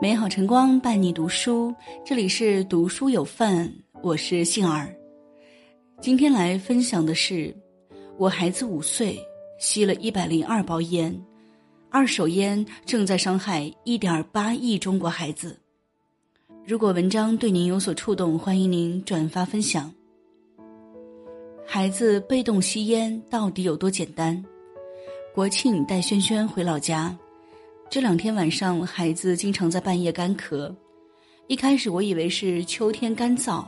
美好晨光伴你读书，这里是读书有范，我是杏儿。今天来分享的是，我孩子五岁吸了一百零二包烟，二手烟正在伤害一点八亿中国孩子。如果文章对您有所触动，欢迎您转发分享。孩子被动吸烟到底有多简单？国庆带轩轩回老家。这两天晚上，孩子经常在半夜干咳。一开始我以为是秋天干燥，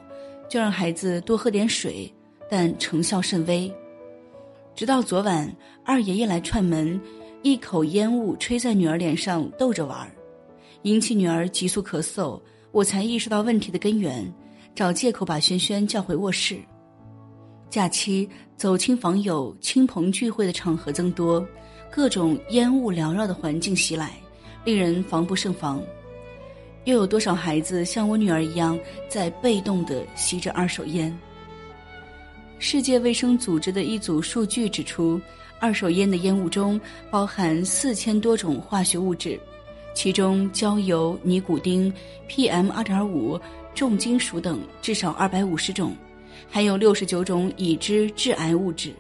就让孩子多喝点水，但成效甚微。直到昨晚，二爷爷来串门，一口烟雾吹在女儿脸上，逗着玩儿，引起女儿急速咳嗽，我才意识到问题的根源，找借口把轩轩叫回卧室。假期走亲访友、亲朋聚会的场合增多。各种烟雾缭绕的环境袭来，令人防不胜防。又有多少孩子像我女儿一样，在被动的吸着二手烟？世界卫生组织的一组数据指出，二手烟的烟雾中包含四千多种化学物质，其中焦油、尼古丁、PM 二点五、重金属等至少二百五十种，还有六十九种已知致癌物质。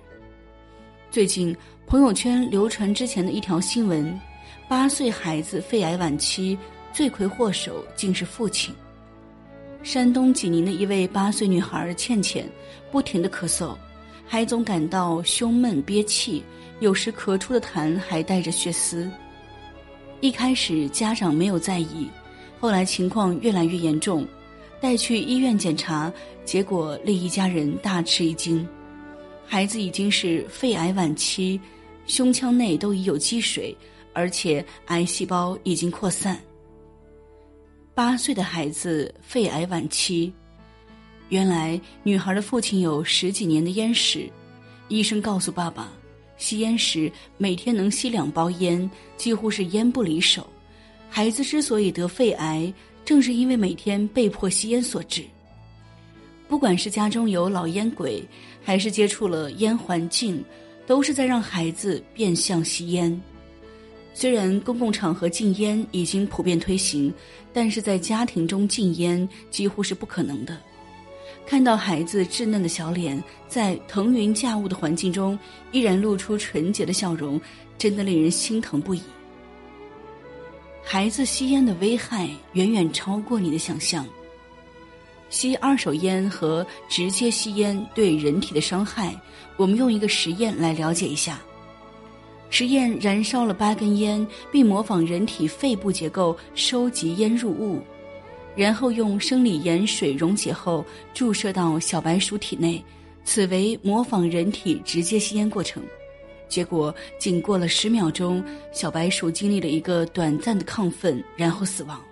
最近。朋友圈流传之前的一条新闻：八岁孩子肺癌晚期，罪魁祸首竟是父亲。山东济宁的一位八岁女孩倩倩，不停的咳嗽，还总感到胸闷憋气，有时咳出的痰还带着血丝。一开始家长没有在意，后来情况越来越严重，带去医院检查，结果令一家人大吃一惊，孩子已经是肺癌晚期。胸腔内都已有积水，而且癌细胞已经扩散。八岁的孩子肺癌晚期，原来女孩的父亲有十几年的烟史。医生告诉爸爸，吸烟时每天能吸两包烟，几乎是烟不离手。孩子之所以得肺癌，正是因为每天被迫吸烟所致。不管是家中有老烟鬼，还是接触了烟环境。都是在让孩子变相吸烟。虽然公共场合禁烟已经普遍推行，但是在家庭中禁烟几乎是不可能的。看到孩子稚嫩的小脸在腾云驾雾的环境中依然露出纯洁的笑容，真的令人心疼不已。孩子吸烟的危害远远超过你的想象。吸二手烟和直接吸烟对人体的伤害，我们用一个实验来了解一下。实验燃烧了八根烟，并模仿人体肺部结构收集烟入物，然后用生理盐水溶解后注射到小白鼠体内，此为模仿人体直接吸烟过程。结果仅过了十秒钟，小白鼠经历了一个短暂的亢奋，然后死亡。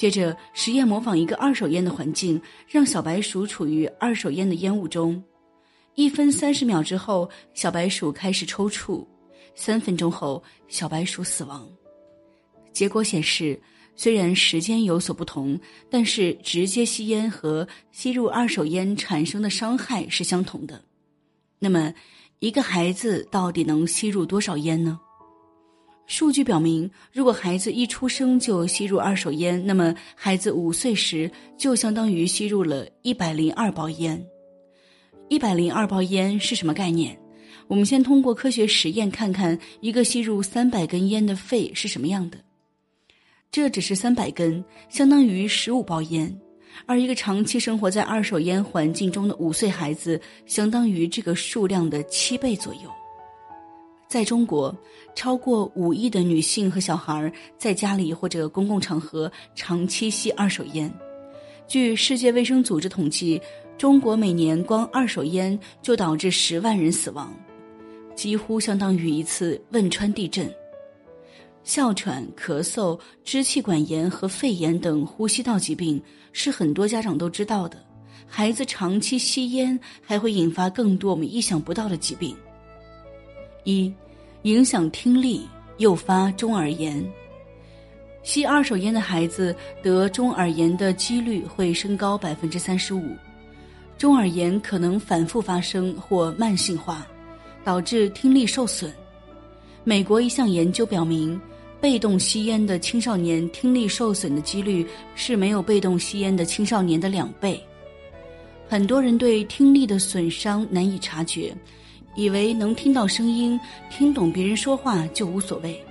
接着实验模仿一个二手烟的环境，让小白鼠处于二手烟的烟雾中，一分三十秒之后，小白鼠开始抽搐，三分钟后，小白鼠死亡。结果显示，虽然时间有所不同，但是直接吸烟和吸入二手烟产生的伤害是相同的。那么，一个孩子到底能吸入多少烟呢？数据表明，如果孩子一出生就吸入二手烟，那么孩子五岁时就相当于吸入了一百零二包烟。一百零二包烟是什么概念？我们先通过科学实验看看一个吸入三百根烟的肺是什么样的。这只是三百根，相当于十五包烟，而一个长期生活在二手烟环境中的五岁孩子，相当于这个数量的七倍左右。在中国，超过五亿的女性和小孩在家里或者公共场合长期吸二手烟。据世界卫生组织统计，中国每年光二手烟就导致十万人死亡，几乎相当于一次汶川地震。哮喘、咳嗽、支气管炎和肺炎等呼吸道疾病是很多家长都知道的。孩子长期吸烟还会引发更多我们意想不到的疾病。一，影响听力，诱发中耳炎。吸二手烟的孩子得中耳炎的几率会升高百分之三十五，中耳炎可能反复发生或慢性化，导致听力受损。美国一项研究表明，被动吸烟的青少年听力受损的几率是没有被动吸烟的青少年的两倍。很多人对听力的损伤难以察觉，以为能听到声音、听懂别人说话就无所谓。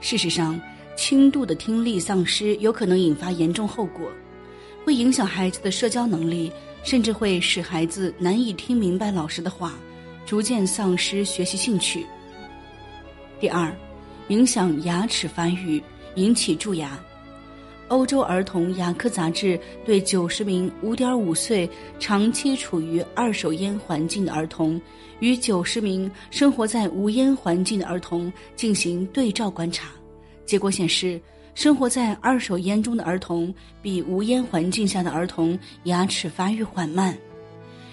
事实上，轻度的听力丧失有可能引发严重后果，会影响孩子的社交能力，甚至会使孩子难以听明白老师的话，逐渐丧失学习兴趣。第二，影响牙齿发育，引起蛀牙。欧洲儿童牙科杂志对九十名五点五岁长期处于二手烟环境的儿童与九十名生活在无烟环境的儿童进行对照观察，结果显示，生活在二手烟中的儿童比无烟环境下的儿童牙齿发育缓慢，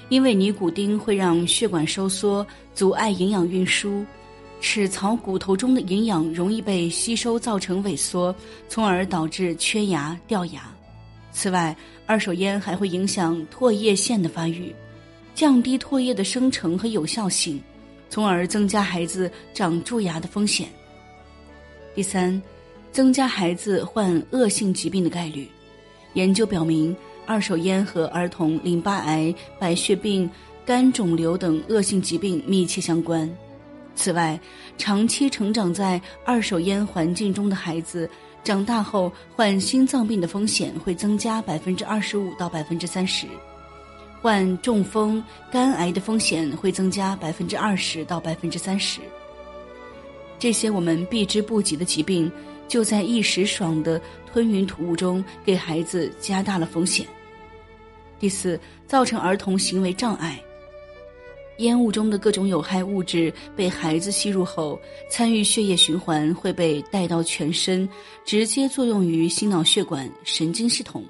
因为尼古丁会让血管收缩，阻碍营养运输。齿槽骨头中的营养容易被吸收，造成萎缩，从而导致缺牙掉牙。此外，二手烟还会影响唾液腺的发育，降低唾液的生成和有效性，从而增加孩子长蛀牙的风险。第三，增加孩子患恶性疾病的概率。研究表明，二手烟和儿童淋巴癌、白血病、肝肿瘤等恶性疾病密切相关。此外，长期成长在二手烟环境中的孩子，长大后患心脏病的风险会增加百分之二十五到百分之三十，患中风、肝癌的风险会增加百分之二十到百分之三十。这些我们避之不及的疾病，就在一时爽的吞云吐雾中，给孩子加大了风险。第四，造成儿童行为障碍。烟雾中的各种有害物质被孩子吸入后，参与血液循环，会被带到全身，直接作用于心脑血管、神经系统。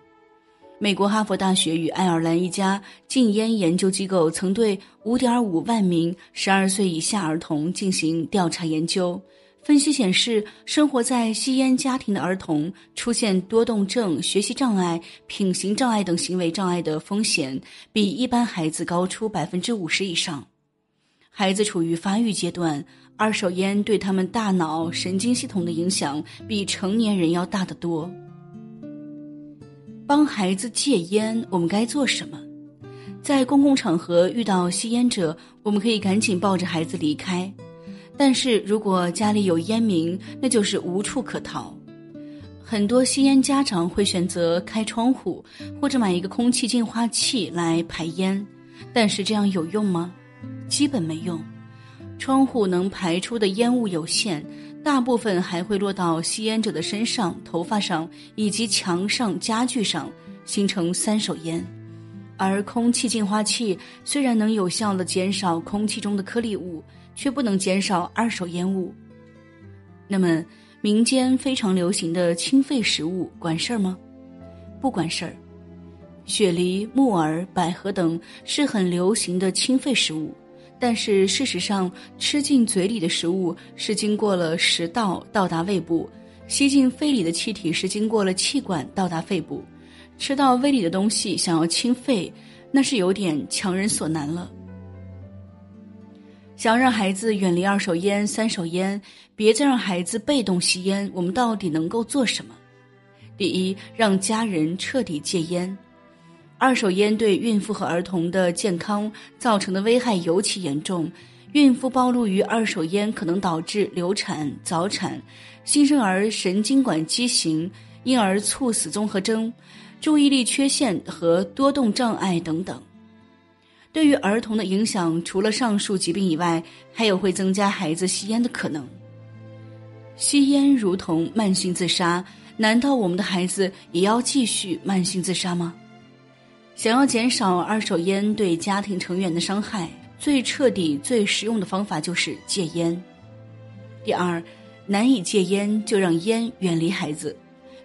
美国哈佛大学与爱尔兰一家禁烟研究机构曾对5.5万名12岁以下儿童进行调查研究。分析显示，生活在吸烟家庭的儿童出现多动症、学习障碍、品行障碍等行为障碍的风险比一般孩子高出百分之五十以上。孩子处于发育阶段，二手烟对他们大脑、神经系统的影响比成年人要大得多。帮孩子戒烟，我们该做什么？在公共场合遇到吸烟者，我们可以赶紧抱着孩子离开。但是如果家里有烟民，那就是无处可逃。很多吸烟家长会选择开窗户，或者买一个空气净化器来排烟，但是这样有用吗？基本没用。窗户能排出的烟雾有限，大部分还会落到吸烟者的身上、头发上以及墙上、家具上，形成三手烟。而空气净化器虽然能有效的减少空气中的颗粒物。却不能减少二手烟雾。那么，民间非常流行的清肺食物管事儿吗？不管事儿。雪梨、木耳、百合等是很流行的清肺食物，但是事实上，吃进嘴里的食物是经过了食道到达胃部，吸进肺里的气体是经过了气管到达肺部，吃到胃里的东西想要清肺，那是有点强人所难了。想让孩子远离二手烟、三手烟，别再让孩子被动吸烟，我们到底能够做什么？第一，让家人彻底戒烟。二手烟对孕妇和儿童的健康造成的危害尤其严重。孕妇暴露于二手烟，可能导致流产、早产、新生儿神经管畸形、婴儿猝死综合征、注意力缺陷和多动障碍等等。对于儿童的影响，除了上述疾病以外，还有会增加孩子吸烟的可能。吸烟如同慢性自杀，难道我们的孩子也要继续慢性自杀吗？想要减少二手烟对家庭成员的伤害，最彻底、最实用的方法就是戒烟。第二，难以戒烟，就让烟远离孩子。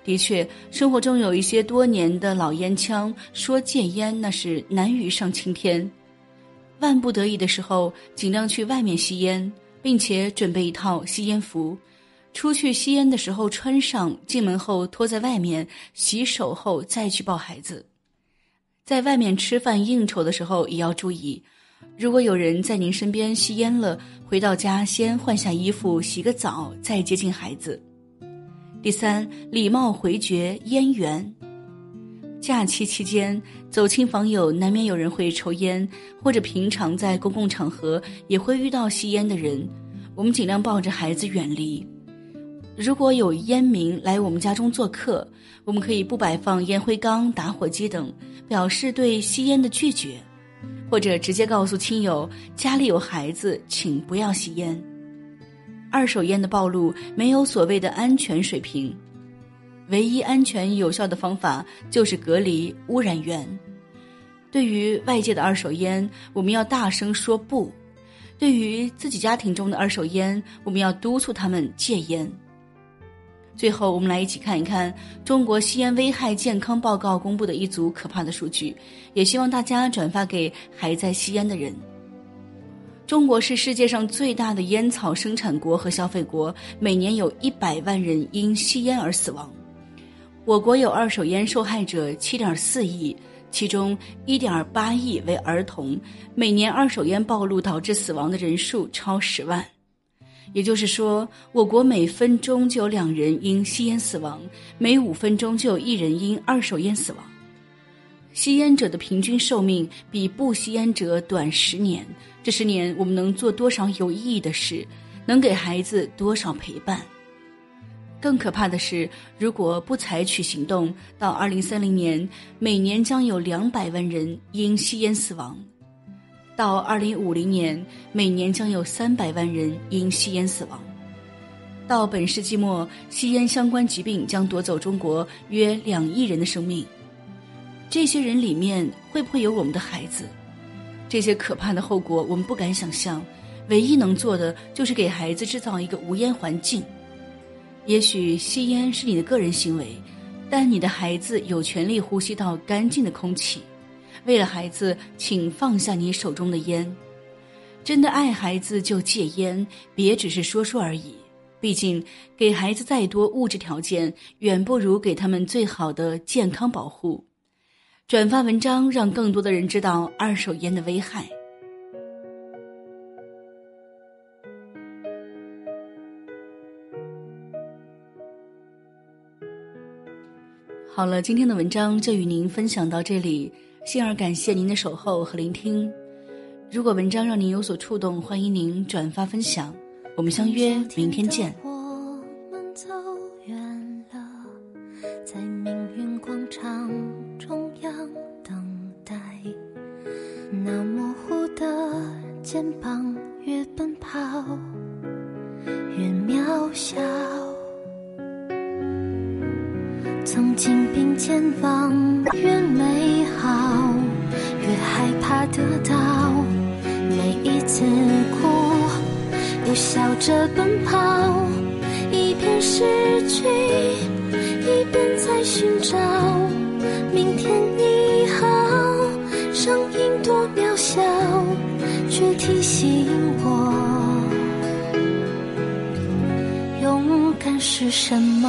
的确，生活中有一些多年的老烟枪，说戒烟那是难于上青天。万不得已的时候，尽量去外面吸烟，并且准备一套吸烟服。出去吸烟的时候穿上，进门后脱在外面，洗手后再去抱孩子。在外面吃饭应酬的时候也要注意，如果有人在您身边吸烟了，回到家先换下衣服，洗个澡，再接近孩子。第三，礼貌回绝烟缘。假期期间走亲访友，难免有人会抽烟，或者平常在公共场合也会遇到吸烟的人，我们尽量抱着孩子远离。如果有烟民来我们家中做客，我们可以不摆放烟灰缸、打火机等，表示对吸烟的拒绝，或者直接告诉亲友家里有孩子，请不要吸烟。二手烟的暴露没有所谓的安全水平，唯一安全有效的方法就是隔离污染源。对于外界的二手烟，我们要大声说不；对于自己家庭中的二手烟，我们要督促他们戒烟。最后，我们来一起看一看中国吸烟危害健康报告公布的一组可怕的数据，也希望大家转发给还在吸烟的人。中国是世界上最大的烟草生产国和消费国，每年有一百万人因吸烟而死亡。我国有二手烟受害者七点四亿，其中一点八亿为儿童，每年二手烟暴露导致死亡的人数超十万。也就是说，我国每分钟就有两人因吸烟死亡，每五分钟就有一人因二手烟死亡。吸烟者的平均寿命比不吸烟者短十年。这十年，我们能做多少有意义的事？能给孩子多少陪伴？更可怕的是，如果不采取行动，到二零三零年，每年将有两百万人因吸烟死亡；到二零五零年，每年将有三百万人因吸烟死亡；到本世纪末，吸烟相关疾病将夺走中国约两亿人的生命。这些人里面会不会有我们的孩子？这些可怕的后果我们不敢想象，唯一能做的就是给孩子制造一个无烟环境。也许吸烟是你的个人行为，但你的孩子有权利呼吸到干净的空气。为了孩子，请放下你手中的烟。真的爱孩子就戒烟，别只是说说而已。毕竟，给孩子再多物质条件，远不如给他们最好的健康保护。转发文章，让更多的人知道二手烟的危害。好了，今天的文章就与您分享到这里，幸而感谢您的守候和聆听。如果文章让您有所触动，欢迎您转发分享。我们相约明天见。寻找明天你好，声音多渺小。却提醒我，勇敢是什么。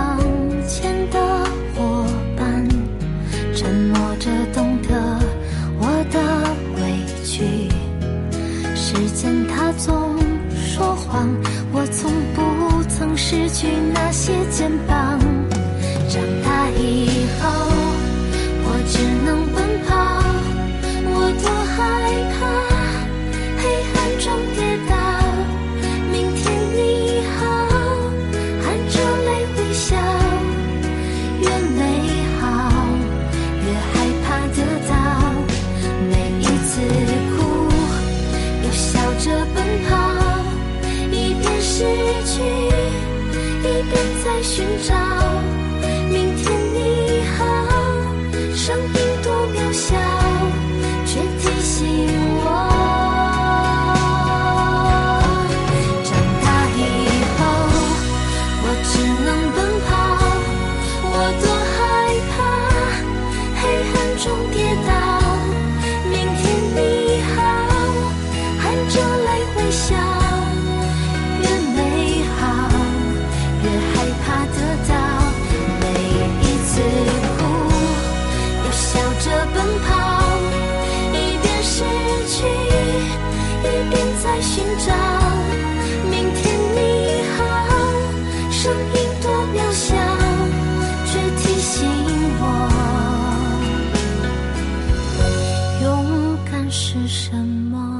失去那些肩膀。长大以后，我只能奔跑，寻找。什么？